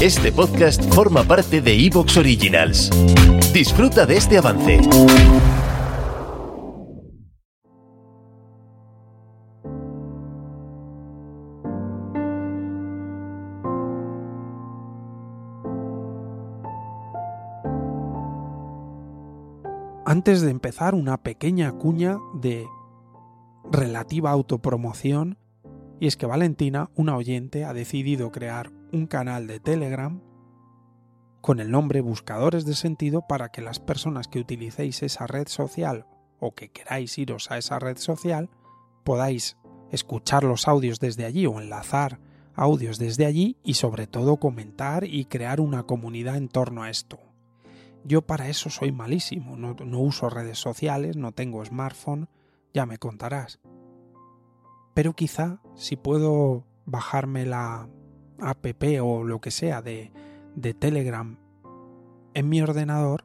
Este podcast forma parte de Evox Originals. Disfruta de este avance. Antes de empezar, una pequeña cuña de relativa autopromoción y es que Valentina, una oyente, ha decidido crear un canal de Telegram con el nombre Buscadores de Sentido para que las personas que utilicéis esa red social o que queráis iros a esa red social podáis escuchar los audios desde allí o enlazar audios desde allí y sobre todo comentar y crear una comunidad en torno a esto. Yo para eso soy malísimo, no, uso redes sociales, no tengo smartphone, ya me contarás pero quizá si puedo bajarme la app o lo que sea de, de Telegram en mi ordenador,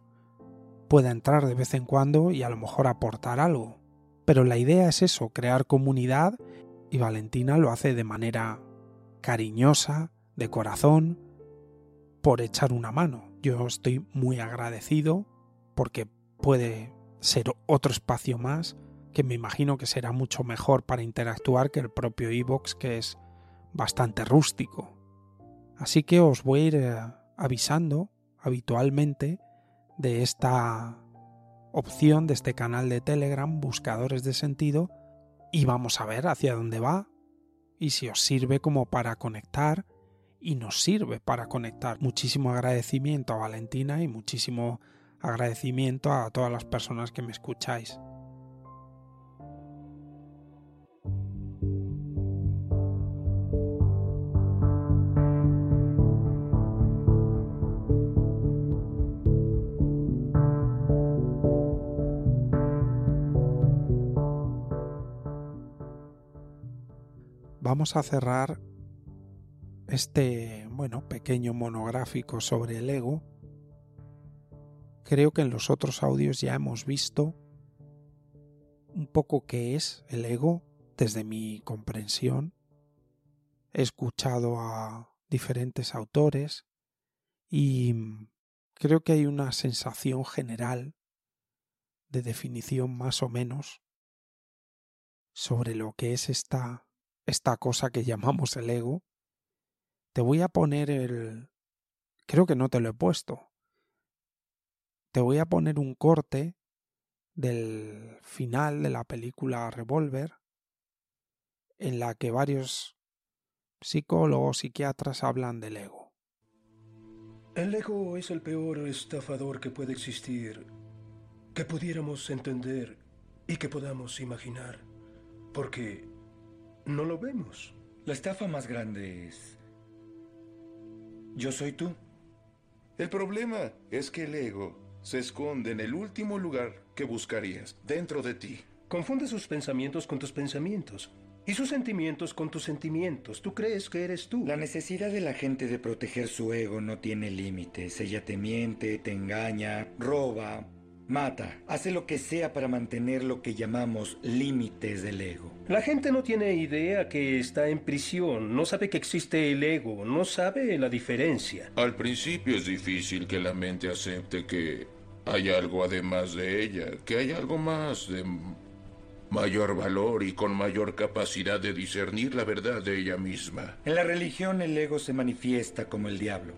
pueda entrar de vez en cuando y a lo mejor aportar algo. Pero la idea es eso, crear comunidad y Valentina lo hace de manera cariñosa, de corazón, por echar una mano. Yo estoy muy agradecido porque puede ser otro espacio más que me imagino que será mucho mejor para interactuar que el propio iVoox, que es bastante rústico. Así que os voy a ir eh, avisando habitualmente de esta opción de este canal de Telegram, buscadores de sentido, y vamos a ver hacia dónde va y si os sirve como para conectar y nos sirve para conectar. Muchísimo agradecimiento a Valentina y muchísimo agradecimiento a todas las personas que me escucháis. Vamos a cerrar este, bueno, pequeño monográfico sobre el ego. Creo que en los otros audios ya hemos visto un poco qué es el ego desde mi comprensión. He escuchado a diferentes autores y creo que hay una sensación general de definición más o menos sobre lo que es esta esta cosa que llamamos el ego, te voy a poner el... Creo que no te lo he puesto. Te voy a poner un corte del final de la película Revolver, en la que varios psicólogos, psiquiatras hablan del ego. El ego es el peor estafador que puede existir, que pudiéramos entender y que podamos imaginar, porque no lo vemos. La estafa más grande es... Yo soy tú. El problema es que el ego se esconde en el último lugar que buscarías, dentro de ti. Confunde sus pensamientos con tus pensamientos. Y sus sentimientos con tus sentimientos. Tú crees que eres tú. La necesidad de la gente de proteger su ego no tiene límites. Ella te miente, te engaña, roba, Mata, hace lo que sea para mantener lo que llamamos límites del ego. La gente no tiene idea que está en prisión, no sabe que existe el ego, no sabe la diferencia. Al principio es difícil que la mente acepte que hay algo además de ella, que hay algo más de mayor valor y con mayor capacidad de discernir la verdad de ella misma. En la religión el ego se manifiesta como el diablo.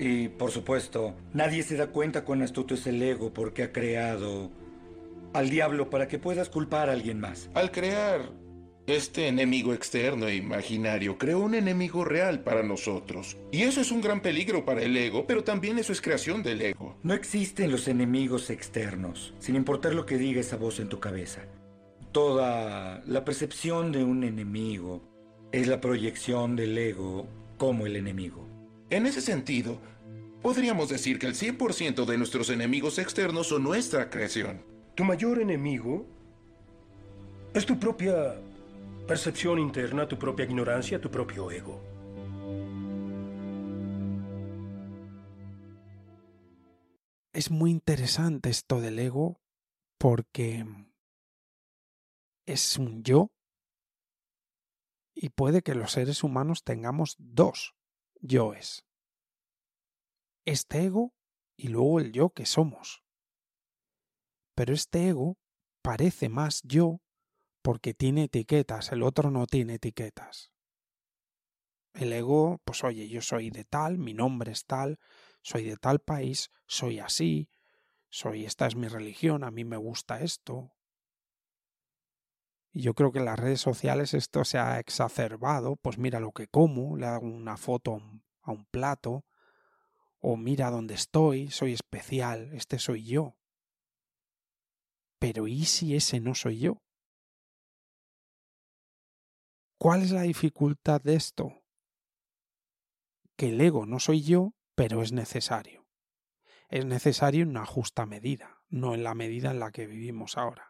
Y, por supuesto, nadie se da cuenta cuán astuto es el ego porque ha creado al diablo para que puedas culpar a alguien más. Al crear este enemigo externo e imaginario, creó un enemigo real para nosotros. Y eso es un gran peligro para el ego, pero también eso es creación del ego. No existen los enemigos externos, sin importar lo que diga esa voz en tu cabeza. Toda la percepción de un enemigo es la proyección del ego como el enemigo. En ese sentido, podríamos decir que el 100% de nuestros enemigos externos son nuestra creación. Tu mayor enemigo es tu propia percepción interna, tu propia ignorancia, tu propio ego. Es muy interesante esto del ego porque es un yo y puede que los seres humanos tengamos dos yoes. Este ego y luego el yo que somos. Pero este ego parece más yo porque tiene etiquetas, el otro no tiene etiquetas. El ego, pues oye, yo soy de tal, mi nombre es tal, soy de tal país, soy así, soy esta es mi religión, a mí me gusta esto. Y yo creo que en las redes sociales esto se ha exacerbado, pues mira lo que como, le hago una foto a un plato, o mira dónde estoy, soy especial, este soy yo. Pero ¿y si ese no soy yo? ¿Cuál es la dificultad de esto? Que el ego no soy yo, pero es necesario. Es necesario en una justa medida, no en la medida en la que vivimos ahora.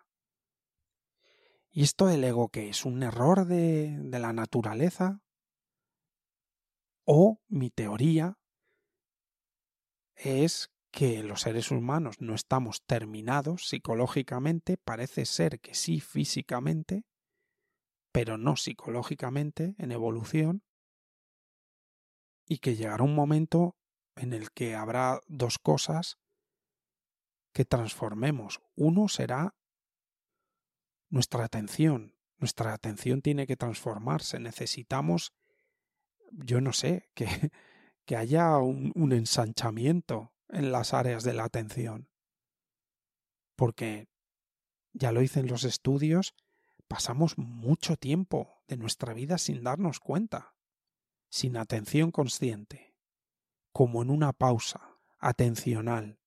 ¿Y esto del ego qué es? ¿Un error de, de la naturaleza? ¿O mi teoría es que los seres humanos no estamos terminados psicológicamente, parece ser que sí físicamente, pero no psicológicamente, en evolución, y que llegará un momento en el que habrá dos cosas que transformemos. Uno será nuestra atención. Nuestra atención tiene que transformarse. Necesitamos, yo no sé, que, que haya un, ensanchamiento en las áreas de la atención. Porque, ya lo dicen los estudios, pasamos mucho tiempo de nuestra vida sin darnos cuenta, sin atención consciente, como en una pausa atencional,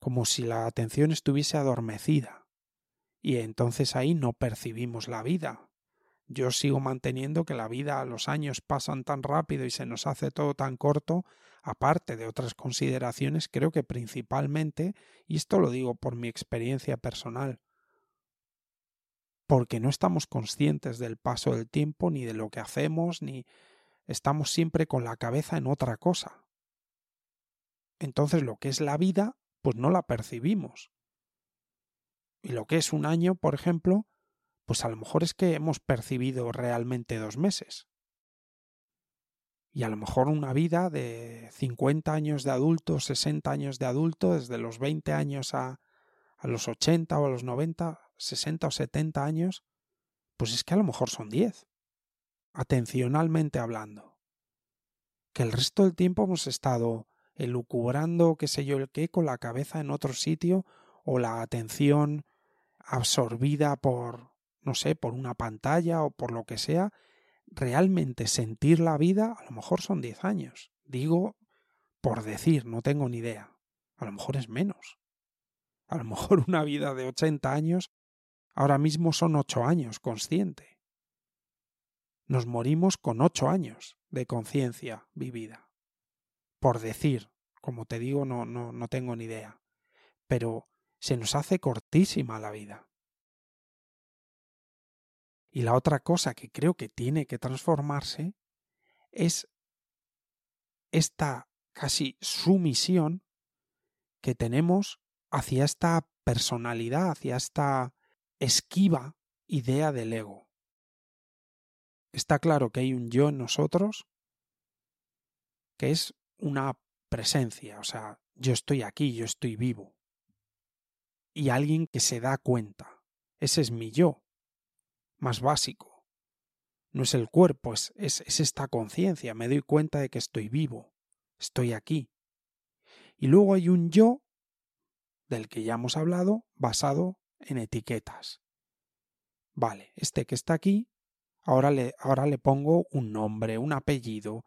como si la atención estuviese adormecida, y entonces ahí no percibimos la vida. Yo sigo manteniendo que la vida, los años pasan tan rápido y se nos hace todo tan corto, aparte de otras consideraciones, creo que principalmente, y esto lo digo por mi experiencia personal, porque no estamos conscientes del paso del tiempo, ni de lo que hacemos, ni estamos siempre con la cabeza en otra cosa. Entonces lo que es la vida, pues no la percibimos. Y lo que es un año, por ejemplo, pues a lo mejor es que hemos percibido realmente dos meses. Y a lo mejor una vida de 50 años de adulto, 60 años de adulto, desde los 20 años a, a los 80 o a los 90, 60 o 70 años, pues es que a lo mejor son 10, atencionalmente hablando. Que el resto del tiempo hemos estado elucubrando, qué sé yo, el qué, con la cabeza en otro sitio, o la atención absorbida por, no sé, por una pantalla o por lo que sea, realmente sentir la vida, a lo mejor son 10 años. Digo por decir, no tengo ni idea. A lo mejor es menos. A lo mejor una vida de 80 años Ahora mismo son ocho años consciente. Nos morimos con ocho años de conciencia vivida. Por decir, como te digo, no, no, no tengo ni idea. Pero se nos hace cortísima la vida. Y la otra cosa que creo que tiene que transformarse es esta casi sumisión que tenemos hacia esta personalidad, hacia esta esquiva idea del ego. Está claro que hay un yo en nosotros que es una presencia, o sea, yo estoy aquí, yo estoy vivo. Y alguien que se da cuenta. Ese es mi yo, más básico. No es el cuerpo, es, es, es esta conciencia, me doy cuenta de que estoy vivo, estoy aquí. Y luego hay un yo del que ya hemos hablado, basado en etiquetas. Vale, este que está aquí, ahora le, ahora le pongo un nombre, un apellido.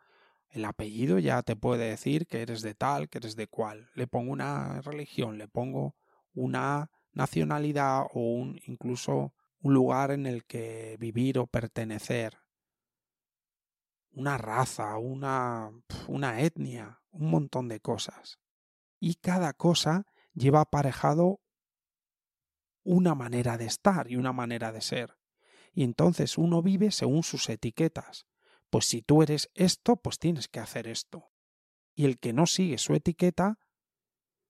El apellido ya te puede decir que eres de tal, que eres de cual. Le pongo una religión, le pongo una nacionalidad o un incluso un lugar en el que vivir o pertenecer. una raza, una, una etnia, un montón de cosas. Y cada cosa lleva aparejado una manera de estar y una manera de ser. Y entonces uno vive según sus etiquetas. Pues si tú eres esto, pues tienes que hacer esto. Y el que no sigue su etiqueta,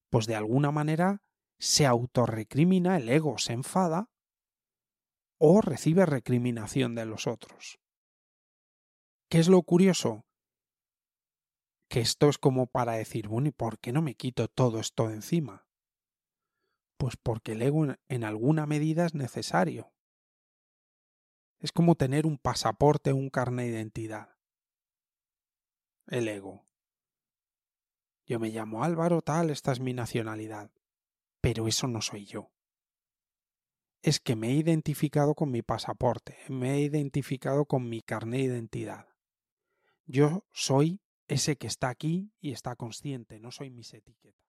pues de alguna manera se autorrecrimina, el ego se enfada o recibe recriminación de los otros. ¿Qué es lo curioso? Que esto es como para decir, bueno, ¿y por qué no me quito todo esto de encima? Pues porque el ego en alguna medida es necesario. Es como tener un pasaporte un carne de identidad. El ego. Yo me llamo Álvaro tal, esta es mi nacionalidad. Pero eso no soy yo. Es que me he identificado con mi pasaporte, me he identificado con mi carne de identidad. Yo soy ese que está aquí y está consciente, no soy mis etiquetas.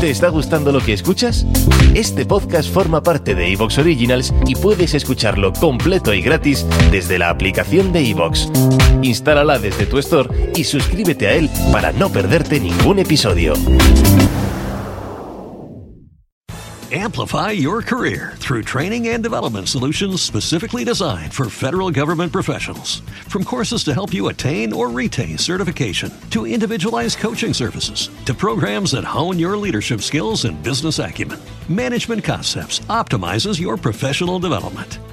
¿Te está gustando lo que escuchas? Este podcast forma parte de Evox Originals y puedes escucharlo completo y gratis desde la aplicación de Evox. Instálala desde tu store y suscríbete a él para no perderte ningún episodio. Amplify your career through training and development solutions specifically designed for federal government professionals. From courses to help you attain or retain certification, to individualized coaching services, to programs that hone your leadership skills and business acumen, Management Concepts optimizes your professional development.